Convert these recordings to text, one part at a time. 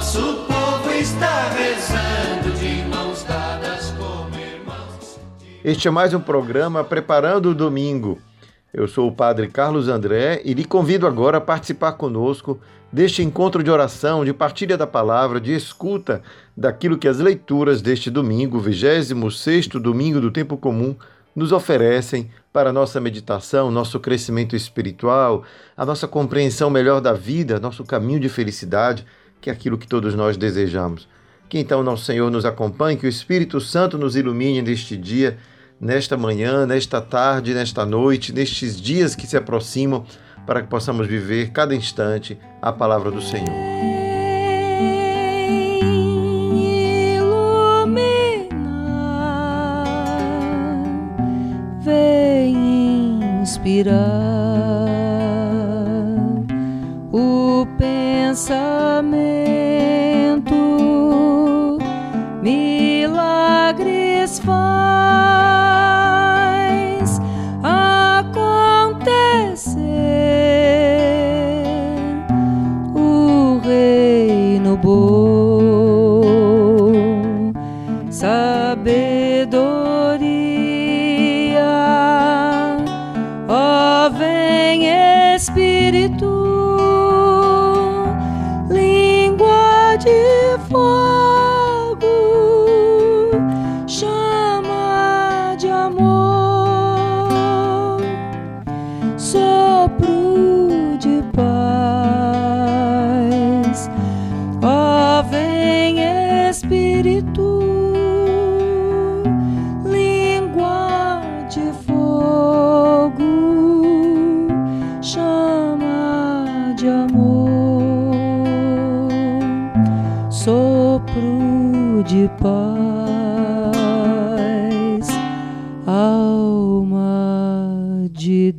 Nosso povo está rezando de mãos dadas como irmãos. Este é mais um programa Preparando o Domingo. Eu sou o Padre Carlos André e lhe convido agora a participar conosco deste encontro de oração, de partilha da palavra, de escuta daquilo que as leituras deste domingo, 26 domingo do tempo comum, nos oferecem para nossa meditação, nosso crescimento espiritual, a nossa compreensão melhor da vida, nosso caminho de felicidade, que é aquilo que todos nós desejamos. Que então nosso Senhor nos acompanhe, que o Espírito Santo nos ilumine neste dia nesta manhã, nesta tarde, nesta noite, nestes dias que se aproximam, para que possamos viver cada instante a palavra do Senhor. Vem pensamento, milagres faz acontecer. O reino bom, sabedoria,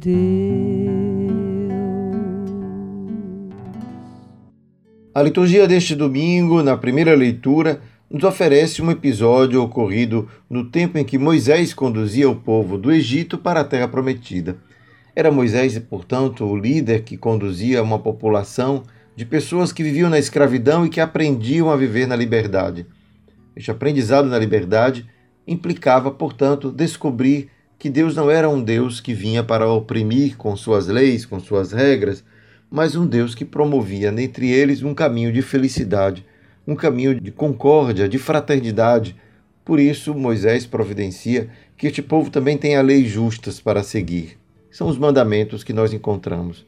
Deus. A liturgia deste domingo, na primeira leitura, nos oferece um episódio ocorrido no tempo em que Moisés conduzia o povo do Egito para a Terra Prometida. Era Moisés, portanto, o líder que conduzia uma população de pessoas que viviam na escravidão e que aprendiam a viver na liberdade. Este aprendizado na liberdade implicava, portanto, descobrir que Deus não era um Deus que vinha para oprimir com suas leis, com suas regras, mas um Deus que promovia entre eles um caminho de felicidade, um caminho de concórdia, de fraternidade. Por isso, Moisés providencia que este povo também tenha leis justas para seguir. São os mandamentos que nós encontramos.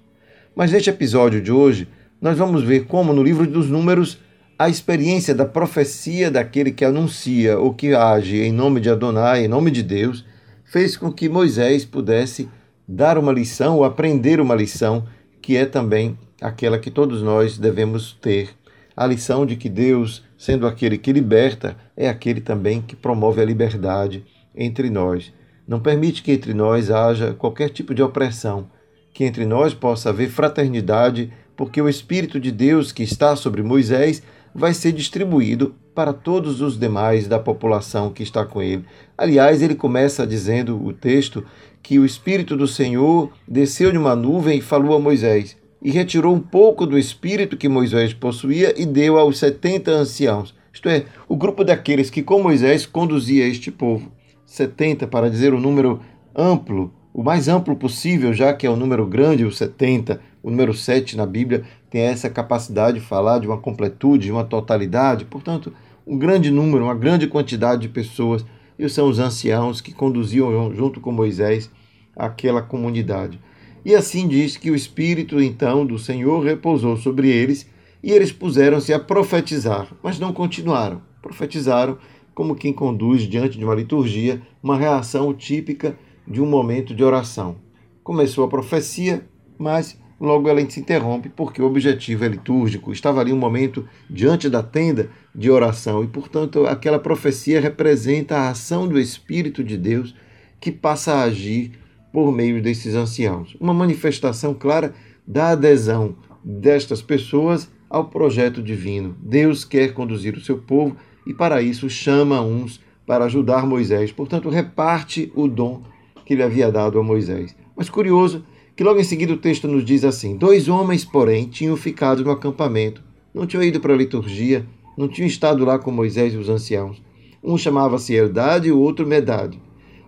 Mas neste episódio de hoje, nós vamos ver como no livro dos Números a experiência da profecia daquele que anuncia ou que age em nome de Adonai, em nome de Deus, fez com que Moisés pudesse dar uma lição ou aprender uma lição que é também aquela que todos nós devemos ter. A lição de que Deus, sendo aquele que liberta, é aquele também que promove a liberdade entre nós. Não permite que entre nós haja qualquer tipo de opressão, que entre nós possa haver fraternidade, porque o Espírito de Deus que está sobre Moisés vai ser distribuído para todos os demais da população que está com ele. Aliás, ele começa dizendo o texto que o Espírito do Senhor desceu de uma nuvem e falou a Moisés, e retirou um pouco do espírito que Moisés possuía e deu aos setenta anciãos, isto é, o grupo daqueles que com Moisés conduzia este povo. Setenta, para dizer o um número amplo, o mais amplo possível, já que é um número grande, o 70, o número 7 na Bíblia tem essa capacidade de falar de uma completude, de uma totalidade, portanto, um grande número, uma grande quantidade de pessoas, e são os anciãos que conduziam junto com Moisés aquela comunidade. E assim diz que o Espírito então do Senhor repousou sobre eles e eles puseram-se a profetizar, mas não continuaram. Profetizaram como quem conduz diante de uma liturgia uma reação típica de um momento de oração. Começou a profecia, mas logo ela se interrompe porque o objetivo é litúrgico. Estava ali um momento diante da tenda de oração e, portanto, aquela profecia representa a ação do Espírito de Deus que passa a agir por meio desses anciãos. Uma manifestação clara da adesão destas pessoas ao projeto divino. Deus quer conduzir o seu povo e, para isso, chama uns para ajudar Moisés. Portanto, reparte o dom que lhe havia dado a Moisés. Mas curioso que logo em seguida o texto nos diz assim: Dois homens, porém, tinham ficado no acampamento, não tinham ido para a liturgia, não tinham estado lá com Moisés e os anciãos. Um chamava-se Eldade e o outro Medade.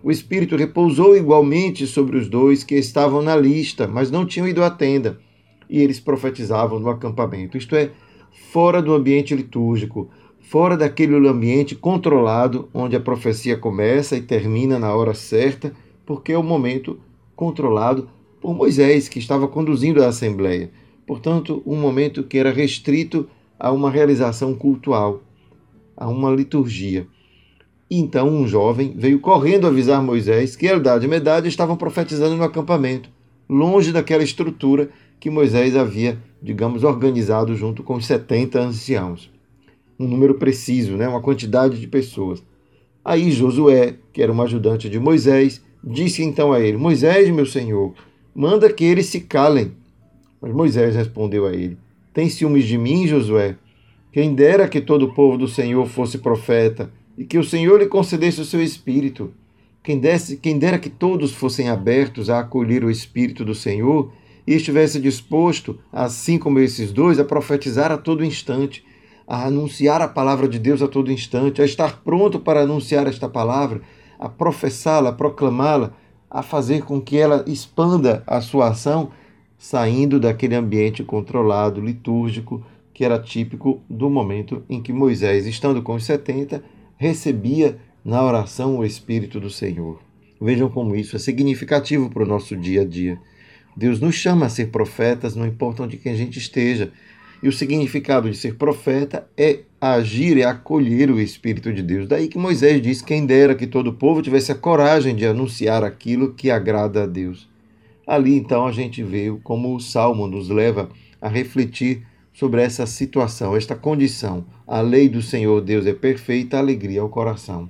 O Espírito repousou igualmente sobre os dois que estavam na lista, mas não tinham ido à tenda, e eles profetizavam no acampamento, isto é, fora do ambiente litúrgico, fora daquele ambiente controlado onde a profecia começa e termina na hora certa, porque é o momento controlado por Moisés, que estava conduzindo a assembleia. Portanto, um momento que era restrito a uma realização cultual, a uma liturgia. Então um jovem veio correndo avisar Moisés que Eldad e Medad estavam profetizando no acampamento, longe daquela estrutura que Moisés havia, digamos, organizado junto com os 70 anciãos. Um número preciso, né? uma quantidade de pessoas. Aí Josué, que era um ajudante de Moisés, disse então a ele: Moisés, meu senhor, manda que eles se calem. Mas Moisés respondeu a ele: Tem ciúmes de mim, Josué? Quem dera que todo o povo do Senhor fosse profeta e que o Senhor lhe concedesse o seu espírito. Quem, desse, quem dera que todos fossem abertos a acolher o espírito do Senhor e estivesse disposto, assim como esses dois, a profetizar a todo instante, a anunciar a palavra de Deus a todo instante, a estar pronto para anunciar esta palavra, a professá-la, a proclamá-la, a fazer com que ela expanda a sua ação, saindo daquele ambiente controlado, litúrgico, que era típico do momento em que Moisés, estando com os 70, recebia na oração o Espírito do Senhor. Vejam como isso é significativo para o nosso dia a dia. Deus nos chama a ser profetas, não importa onde que a gente esteja. E o significado de ser profeta é agir, é acolher o Espírito de Deus. Daí que Moisés diz: quem dera que todo o povo tivesse a coragem de anunciar aquilo que agrada a Deus. Ali então a gente vê como o Salmo nos leva a refletir sobre essa situação, esta condição. A lei do Senhor Deus é perfeita, alegria ao coração.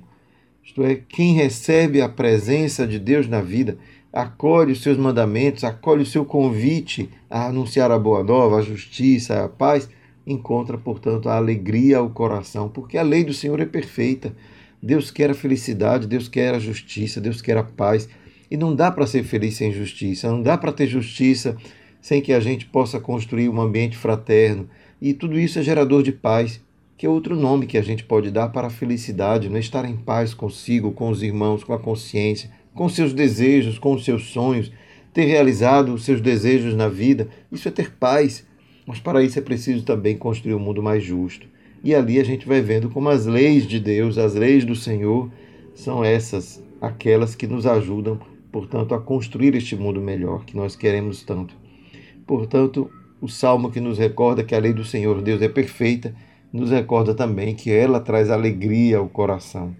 Isto é, quem recebe a presença de Deus na vida acolhe os seus mandamentos, acolhe o seu convite a anunciar a boa nova, a justiça, a paz, encontra, portanto, a alegria ao coração, porque a lei do Senhor é perfeita. Deus quer a felicidade, Deus quer a justiça, Deus quer a paz. E não dá para ser feliz sem justiça, não dá para ter justiça sem que a gente possa construir um ambiente fraterno. E tudo isso é gerador de paz, que é outro nome que a gente pode dar para a felicidade, né? estar em paz consigo, com os irmãos, com a consciência, com seus desejos, com os seus sonhos, ter realizado os seus desejos na vida. Isso é ter paz. Mas para isso é preciso também construir um mundo mais justo. E ali a gente vai vendo como as leis de Deus, as leis do Senhor, são essas, aquelas que nos ajudam, portanto, a construir este mundo melhor que nós queremos tanto. Portanto, o salmo que nos recorda que a lei do Senhor Deus é perfeita, nos recorda também que ela traz alegria ao coração.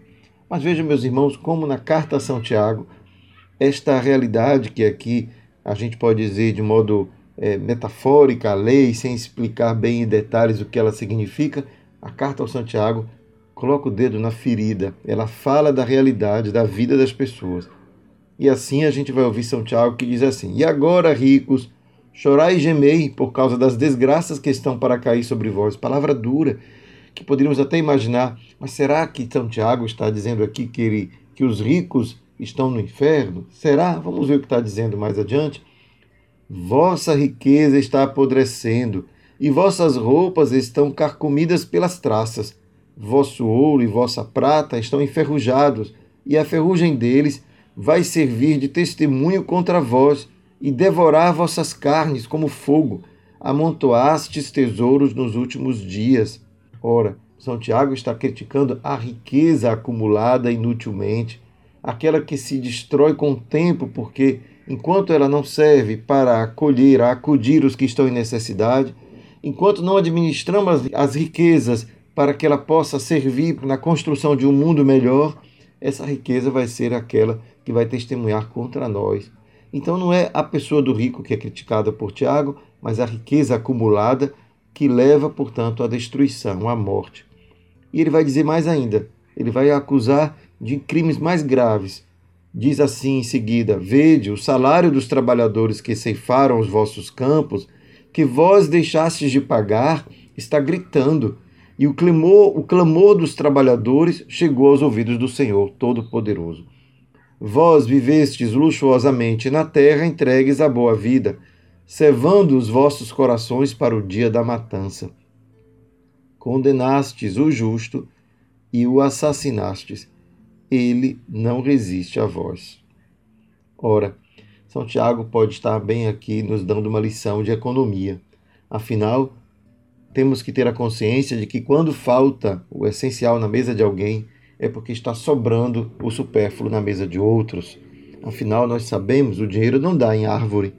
Mas vejam, meus irmãos, como na carta a São Tiago, esta realidade que aqui a gente pode dizer de modo é, metafórica, a lei, sem explicar bem em detalhes o que ela significa, a carta ao Santiago coloca o dedo na ferida. Ela fala da realidade da vida das pessoas. E assim a gente vai ouvir São Tiago que diz assim: E agora, ricos, chorai e gemei por causa das desgraças que estão para cair sobre vós. Palavra dura que poderíamos até imaginar, mas será que São Tiago está dizendo aqui que, ele, que os ricos estão no inferno? Será? Vamos ver o que está dizendo mais adiante. Vossa riqueza está apodrecendo, e vossas roupas estão carcomidas pelas traças. Vosso ouro e vossa prata estão enferrujados, e a ferrugem deles vai servir de testemunho contra vós, e devorar vossas carnes como fogo. Amontoastes tesouros nos últimos dias. Ora, São Tiago está criticando a riqueza acumulada inutilmente, aquela que se destrói com o tempo, porque enquanto ela não serve para acolher, acudir os que estão em necessidade, enquanto não administramos as riquezas para que ela possa servir na construção de um mundo melhor, essa riqueza vai ser aquela que vai testemunhar contra nós. Então não é a pessoa do rico que é criticada por Tiago, mas a riqueza acumulada que leva, portanto, à destruição, à morte. E ele vai dizer mais ainda: ele vai acusar de crimes mais graves. Diz assim em seguida: Vede o salário dos trabalhadores que ceifaram os vossos campos, que vós deixastes de pagar, está gritando. E o clamor, o clamor dos trabalhadores chegou aos ouvidos do Senhor Todo-Poderoso. Vós vivestes luxuosamente na terra, entregues à boa vida, cevando os vossos corações para o dia da matança. Condenastes o justo e o assassinastes. Ele não resiste a vós. Ora, São Tiago pode estar bem aqui nos dando uma lição de economia. Afinal, temos que ter a consciência de que quando falta o essencial na mesa de alguém, é porque está sobrando o supérfluo na mesa de outros. Afinal, nós sabemos, o dinheiro não dá em árvore.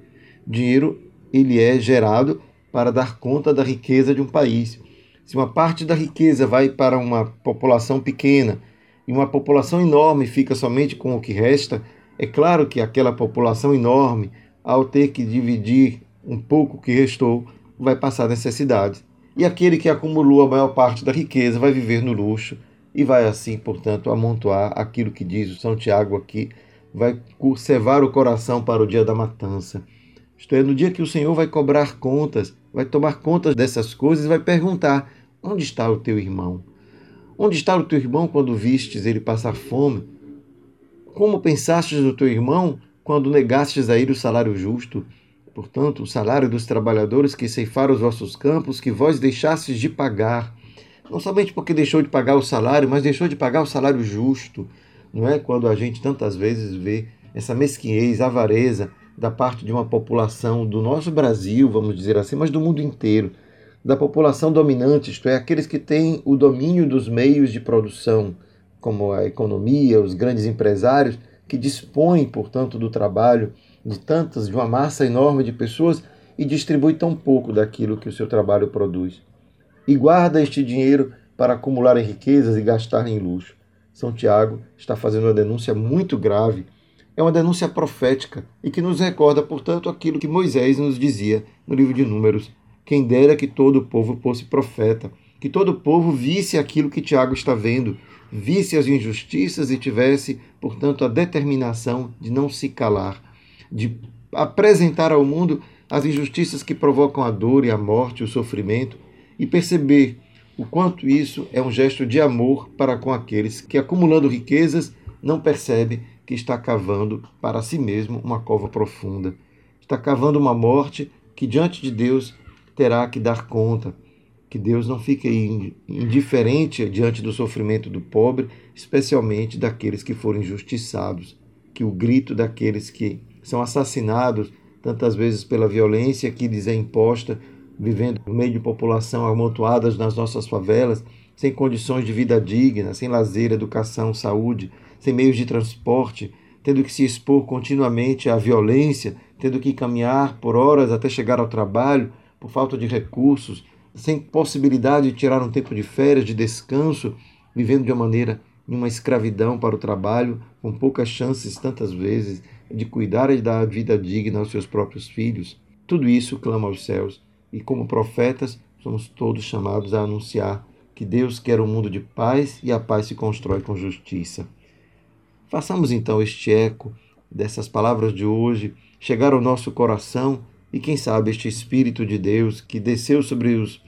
Dinheiro, ele é gerado para dar conta da riqueza de um país. Se uma parte da riqueza vai para uma população pequena e uma população enorme fica somente com o que resta, é claro que aquela população enorme, ao ter que dividir um pouco que restou, vai passar necessidade. E aquele que acumulou a maior parte da riqueza vai viver no luxo e vai assim, portanto, amontoar aquilo que diz o São Tiago aqui, vai conservar o coração para o dia da matança. Isto é, no dia que o Senhor vai cobrar contas, vai tomar contas dessas coisas e vai perguntar: onde está o teu irmão? Onde está o teu irmão quando vistes ele passar fome? Como pensastes no teu irmão quando negastes a ele o salário justo? Portanto, o salário dos trabalhadores que ceifaram os vossos campos, que vós deixastes de pagar não somente porque deixou de pagar o salário, mas deixou de pagar o salário justo. Não é quando a gente tantas vezes vê essa mesquinhez, avareza da parte de uma população do nosso Brasil, vamos dizer assim, mas do mundo inteiro, da população dominante, isto é, aqueles que têm o domínio dos meios de produção, como a economia, os grandes empresários, que dispõem, portanto, do trabalho de tantas, de uma massa enorme de pessoas e distribui tão pouco daquilo que o seu trabalho produz e guarda este dinheiro para acumular em riquezas e gastar em luxo. São Tiago está fazendo uma denúncia muito grave. É uma denúncia profética e que nos recorda, portanto, aquilo que Moisés nos dizia no livro de Números: quem dera que todo o povo fosse profeta, que todo o povo visse aquilo que Tiago está vendo, visse as injustiças e tivesse, portanto, a determinação de não se calar, de apresentar ao mundo as injustiças que provocam a dor e a morte, o sofrimento, e perceber o quanto isso é um gesto de amor para com aqueles que, acumulando riquezas, não percebe que está cavando para si mesmo uma cova profunda. Está cavando uma morte que diante de Deus terá que dar conta. Que Deus não fique indiferente diante do sofrimento do pobre, especialmente daqueles que foram injustiçados. Que o grito daqueles que são assassinados tantas vezes pela violência que lhes é imposta vivendo no meio de população amontoadas nas nossas favelas, sem condições de vida digna, sem lazer, educação, saúde, sem meios de transporte, tendo que se expor continuamente à violência, tendo que caminhar por horas até chegar ao trabalho por falta de recursos, sem possibilidade de tirar um tempo de férias, de descanso, vivendo de uma maneira em uma escravidão para o trabalho, com poucas chances tantas vezes de cuidar e dar vida digna aos seus próprios filhos. Tudo isso clama aos céus e como profetas, somos todos chamados a anunciar que Deus quer um mundo de paz e a paz se constrói com justiça. Façamos então este eco dessas palavras de hoje chegar ao nosso coração e quem sabe este Espírito de Deus que desceu sobre os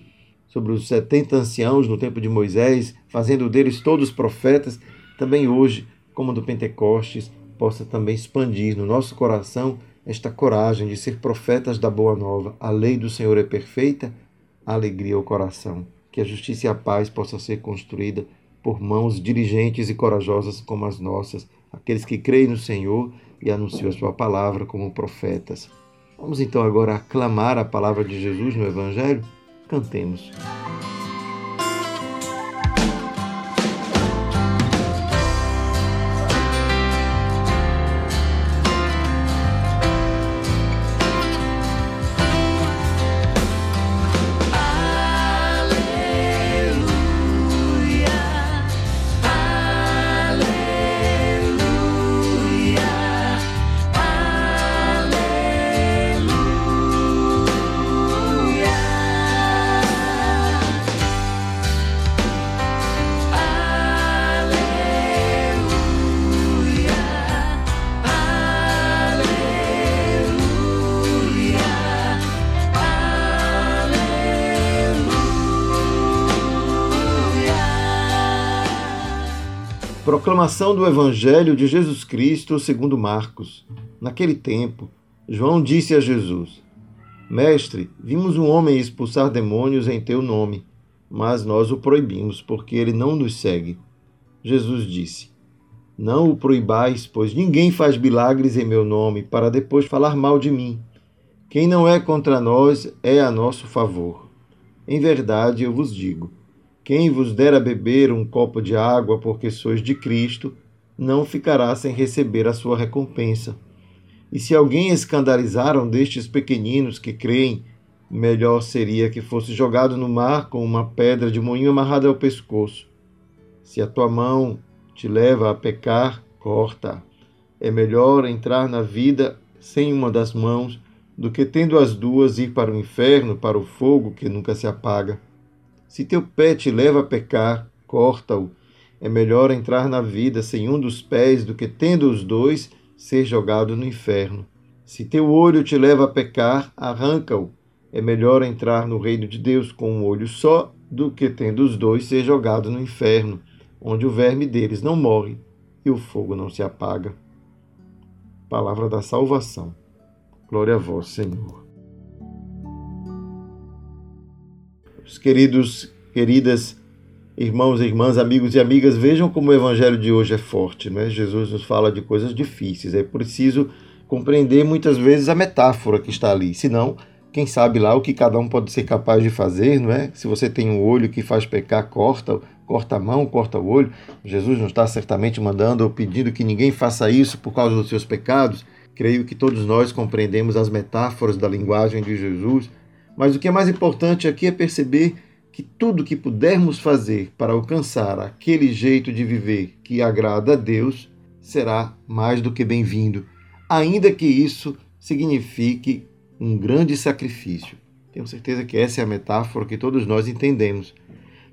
sobre os 70 anciãos no tempo de Moisés, fazendo deles todos profetas, também hoje, como do Pentecostes, possa também expandir no nosso coração esta coragem de ser profetas da boa nova. A lei do Senhor é perfeita, a alegria ao coração. Que a justiça e a paz possam ser construída por mãos diligentes e corajosas como as nossas, aqueles que creem no Senhor e anunciam a sua palavra como profetas. Vamos então agora aclamar a palavra de Jesus no Evangelho? Cantemos. Proclamação do Evangelho de Jesus Cristo segundo Marcos. Naquele tempo, João disse a Jesus: Mestre, vimos um homem expulsar demônios em teu nome, mas nós o proibimos, porque ele não nos segue. Jesus disse: Não o proibais, pois ninguém faz milagres em meu nome para depois falar mal de mim. Quem não é contra nós é a nosso favor. Em verdade eu vos digo: quem vos der a beber um copo de água porque sois de Cristo, não ficará sem receber a sua recompensa. E se alguém escandalizar um destes pequeninos que creem, melhor seria que fosse jogado no mar com uma pedra de moinho amarrada ao pescoço. Se a tua mão te leva a pecar, corta. É melhor entrar na vida sem uma das mãos do que tendo as duas ir para o inferno, para o fogo que nunca se apaga. Se teu pé te leva a pecar, corta-o. É melhor entrar na vida sem um dos pés do que, tendo os dois, ser jogado no inferno. Se teu olho te leva a pecar, arranca-o. É melhor entrar no reino de Deus com um olho só do que, tendo os dois, ser jogado no inferno, onde o verme deles não morre e o fogo não se apaga. Palavra da salvação. Glória a vós, Senhor. Os queridos, queridas irmãos e irmãs, amigos e amigas, vejam como o evangelho de hoje é forte, né? Jesus nos fala de coisas difíceis. É preciso compreender muitas vezes a metáfora que está ali, senão quem sabe lá o que cada um pode ser capaz de fazer, não é? Se você tem um olho que faz pecar, corta, corta a mão, corta o olho. Jesus não está certamente mandando ou pedindo que ninguém faça isso por causa dos seus pecados. Creio que todos nós compreendemos as metáforas da linguagem de Jesus mas o que é mais importante aqui é perceber que tudo que pudermos fazer para alcançar aquele jeito de viver que agrada a Deus será mais do que bem-vindo, ainda que isso signifique um grande sacrifício. Tenho certeza que essa é a metáfora que todos nós entendemos.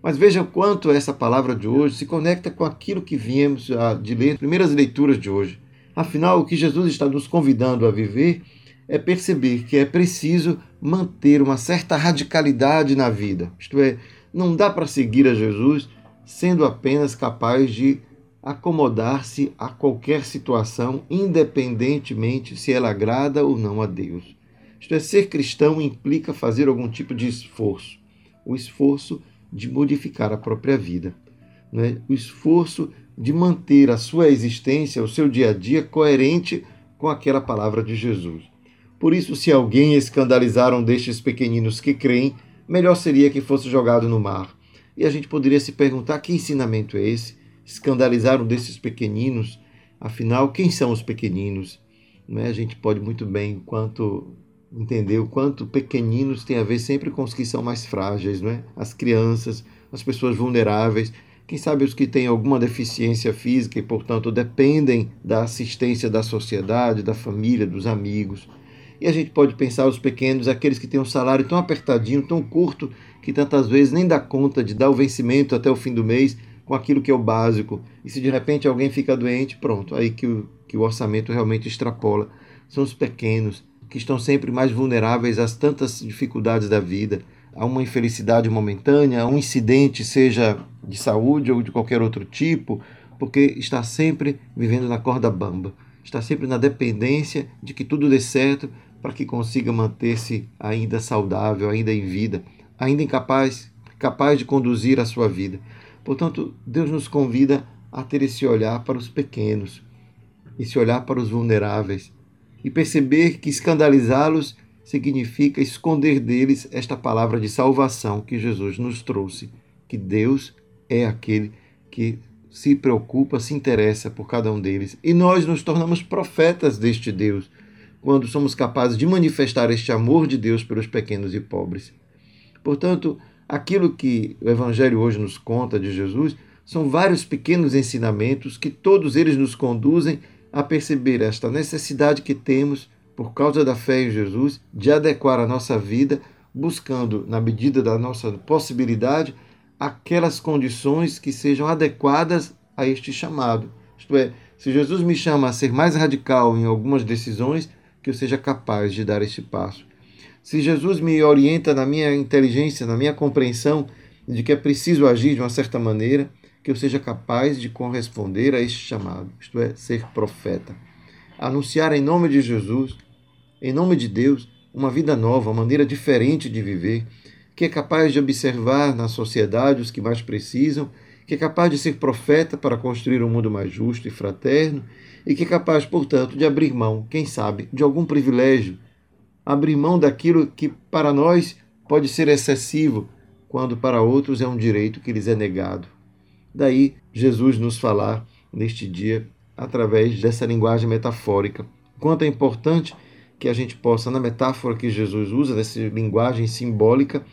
Mas veja quanto essa palavra de hoje se conecta com aquilo que viemos de ler nas primeiras leituras de hoje. Afinal, o que Jesus está nos convidando a viver é perceber que é preciso manter uma certa radicalidade na vida. Isto é, não dá para seguir a Jesus sendo apenas capaz de acomodar-se a qualquer situação, independentemente se ela agrada ou não a Deus. Isto é, ser cristão implica fazer algum tipo de esforço, o esforço de modificar a própria vida, né? o esforço de manter a sua existência, o seu dia a dia coerente com aquela palavra de Jesus. Por isso, se alguém escandalizar um destes pequeninos que creem, melhor seria que fosse jogado no mar. E a gente poderia se perguntar que ensinamento é esse? Escandalizar um desses pequeninos? Afinal, quem são os pequeninos? Né? A gente pode muito bem quanto entender o quanto pequeninos tem a ver sempre com os que são mais frágeis, não é? As crianças, as pessoas vulneráveis, quem sabe os que têm alguma deficiência física e, portanto, dependem da assistência da sociedade, da família, dos amigos. E a gente pode pensar os pequenos, aqueles que têm um salário tão apertadinho, tão curto, que tantas vezes nem dá conta de dar o vencimento até o fim do mês com aquilo que é o básico. E se de repente alguém fica doente, pronto, aí que o, que o orçamento realmente extrapola. São os pequenos, que estão sempre mais vulneráveis às tantas dificuldades da vida, a uma infelicidade momentânea, a um incidente, seja de saúde ou de qualquer outro tipo, porque está sempre vivendo na corda bamba, está sempre na dependência de que tudo dê certo, para que consiga manter-se ainda saudável, ainda em vida, ainda incapaz, capaz de conduzir a sua vida. Portanto, Deus nos convida a ter esse olhar para os pequenos, esse olhar para os vulneráveis e perceber que escandalizá-los significa esconder deles esta palavra de salvação que Jesus nos trouxe, que Deus é aquele que se preocupa, se interessa por cada um deles. E nós nos tornamos profetas deste Deus quando somos capazes de manifestar este amor de Deus pelos pequenos e pobres. Portanto, aquilo que o Evangelho hoje nos conta de Jesus são vários pequenos ensinamentos que todos eles nos conduzem a perceber esta necessidade que temos, por causa da fé em Jesus, de adequar a nossa vida, buscando, na medida da nossa possibilidade, aquelas condições que sejam adequadas a este chamado. Isto é, se Jesus me chama a ser mais radical em algumas decisões, que eu seja capaz de dar este passo. Se Jesus me orienta na minha inteligência, na minha compreensão, de que é preciso agir de uma certa maneira que eu seja capaz de corresponder a este chamado, isto é, ser profeta. Anunciar em nome de Jesus, em nome de Deus, uma vida nova, uma maneira diferente de viver, que é capaz de observar na sociedade os que mais precisam, que é capaz de ser profeta para construir um mundo mais justo e fraterno, e que é capaz, portanto, de abrir mão, quem sabe, de algum privilégio, abrir mão daquilo que para nós pode ser excessivo, quando para outros é um direito que lhes é negado. Daí Jesus nos falar neste dia através dessa linguagem metafórica. Quanto é importante que a gente possa, na metáfora que Jesus usa, dessa linguagem simbólica,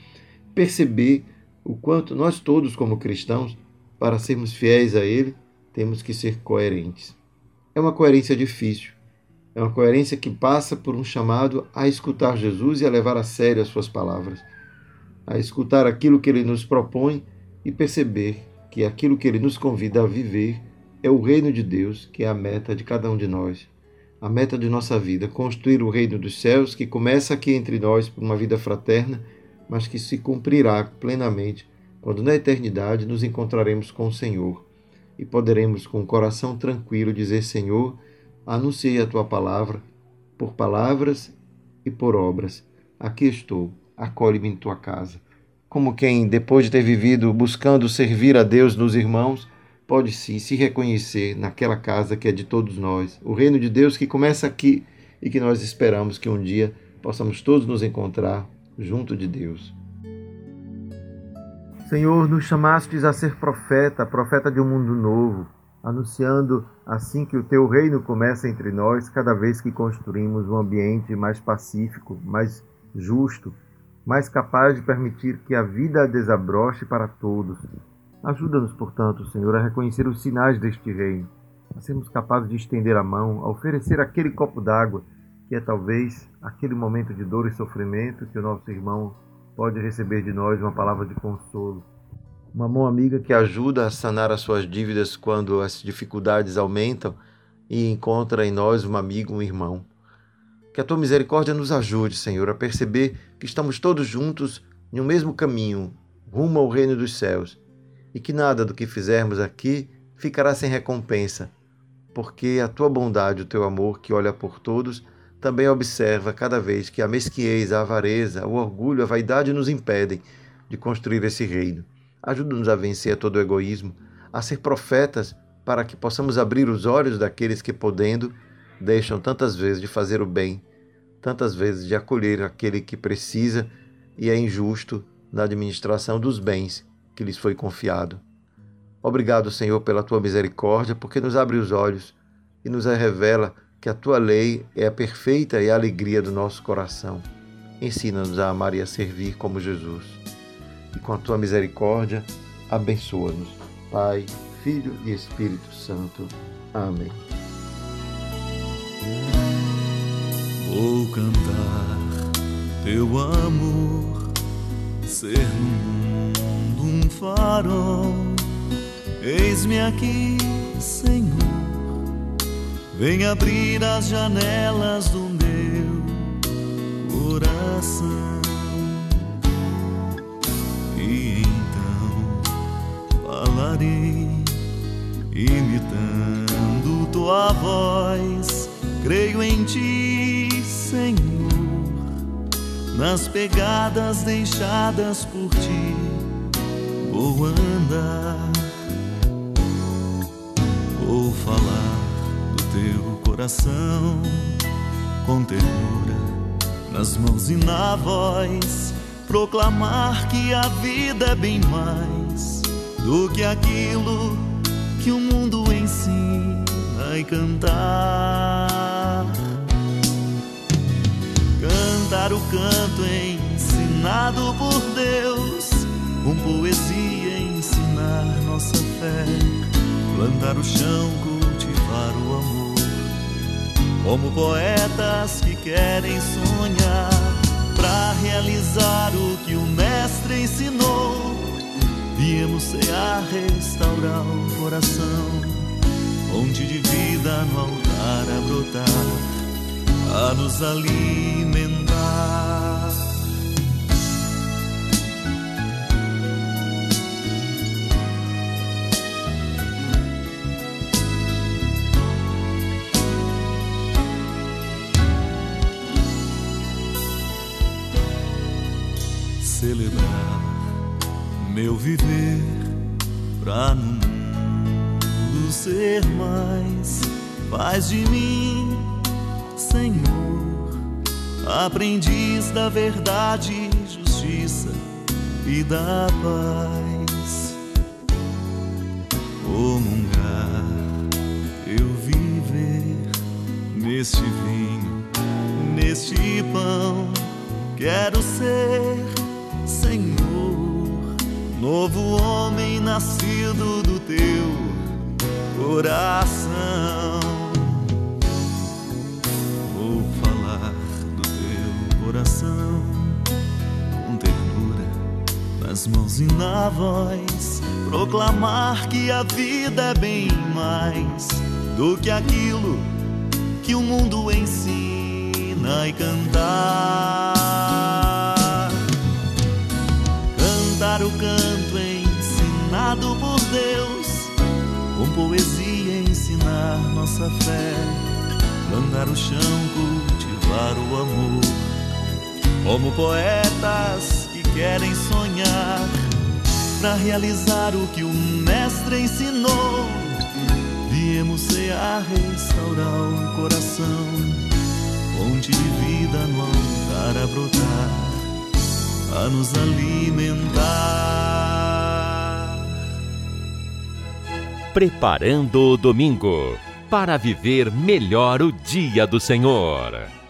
perceber o quanto nós todos, como cristãos, para sermos fiéis a Ele, temos que ser coerentes. É uma coerência difícil. É uma coerência que passa por um chamado a escutar Jesus e a levar a sério as suas palavras, a escutar aquilo que ele nos propõe e perceber que aquilo que ele nos convida a viver é o reino de Deus, que é a meta de cada um de nós, a meta de nossa vida, construir o reino dos céus que começa aqui entre nós por uma vida fraterna, mas que se cumprirá plenamente quando na eternidade nos encontraremos com o Senhor e poderemos com o coração tranquilo dizer: Senhor, anunciei a tua palavra por palavras e por obras. Aqui estou, acolhe-me em tua casa como quem, depois de ter vivido buscando servir a Deus nos irmãos, pode sim se reconhecer naquela casa que é de todos nós, o reino de Deus que começa aqui e que nós esperamos que um dia possamos todos nos encontrar junto de Deus. Senhor, nos chamastes a ser profeta, profeta de um mundo novo, anunciando assim que o teu reino começa entre nós cada vez que construímos um ambiente mais pacífico, mais justo, mais capaz de permitir que a vida desabroche para todos. Ajuda-nos, portanto, Senhor, a reconhecer os sinais deste reino, a sermos capazes de estender a mão, a oferecer aquele copo d'água que é talvez aquele momento de dor e sofrimento que o nosso irmão pode receber de nós uma palavra de consolo. Uma mão amiga que ajuda a sanar as suas dívidas quando as dificuldades aumentam e encontra em nós um amigo, um irmão. Que a tua misericórdia nos ajude, Senhor, a perceber que estamos todos juntos em um mesmo caminho, rumo ao reino dos céus, e que nada do que fizermos aqui ficará sem recompensa, porque a tua bondade, o teu amor que olha por todos, também observa cada vez que a mesquinhez, a avareza, o orgulho, a vaidade nos impedem de construir esse reino. Ajuda-nos a vencer todo o egoísmo, a ser profetas para que possamos abrir os olhos daqueles que, podendo, deixam tantas vezes de fazer o bem, tantas vezes de acolher aquele que precisa e é injusto na administração dos bens que lhes foi confiado. Obrigado, Senhor, pela tua misericórdia, porque nos abre os olhos e nos revela que a tua lei é a perfeita e a alegria do nosso coração. Ensina-nos a amar e a servir como Jesus. E com a tua misericórdia, abençoa-nos. Pai, Filho e Espírito Santo. Amém. Vou cantar teu amor, ser no mundo um farol. Eis-me aqui, Senhor, vem abrir as janelas do meu coração. E então falarei, imitando tua voz, creio em ti Senhor, nas pegadas deixadas por ti, vou andar, vou falar teu coração com ternura nas mãos e na voz, proclamar que a vida é bem mais do que aquilo que o mundo ensina e cantar. Cantar o canto ensinado por Deus, com poesia ensinar nossa fé, plantar o chão, cultivar o amor, como poetas que querem sonhar para realizar o que o mestre ensinou. Viemos cear, restaurar o coração, fonte de vida no altar a brotar a nos alimentar. Celebrar meu viver pra no mundo ser mais. Faz de mim, Senhor, aprendiz da verdade, justiça e da paz. Comungar, eu viver neste vinho, neste pão, quero ser, Senhor, novo homem nascido do teu coração. Vou falar do teu coração com ternura nas mãos e na voz, proclamar que a vida é bem mais do que aquilo que o mundo ensina e cantar. O canto ensinado por Deus, com poesia ensinar nossa fé, plantar o chão, cultivar o amor, como poetas que querem sonhar, para realizar o que o Mestre ensinou viemos cear, restaurar o coração, fonte de vida no altar a brotar, a nos alimentar. Preparando o domingo para viver melhor o dia do Senhor.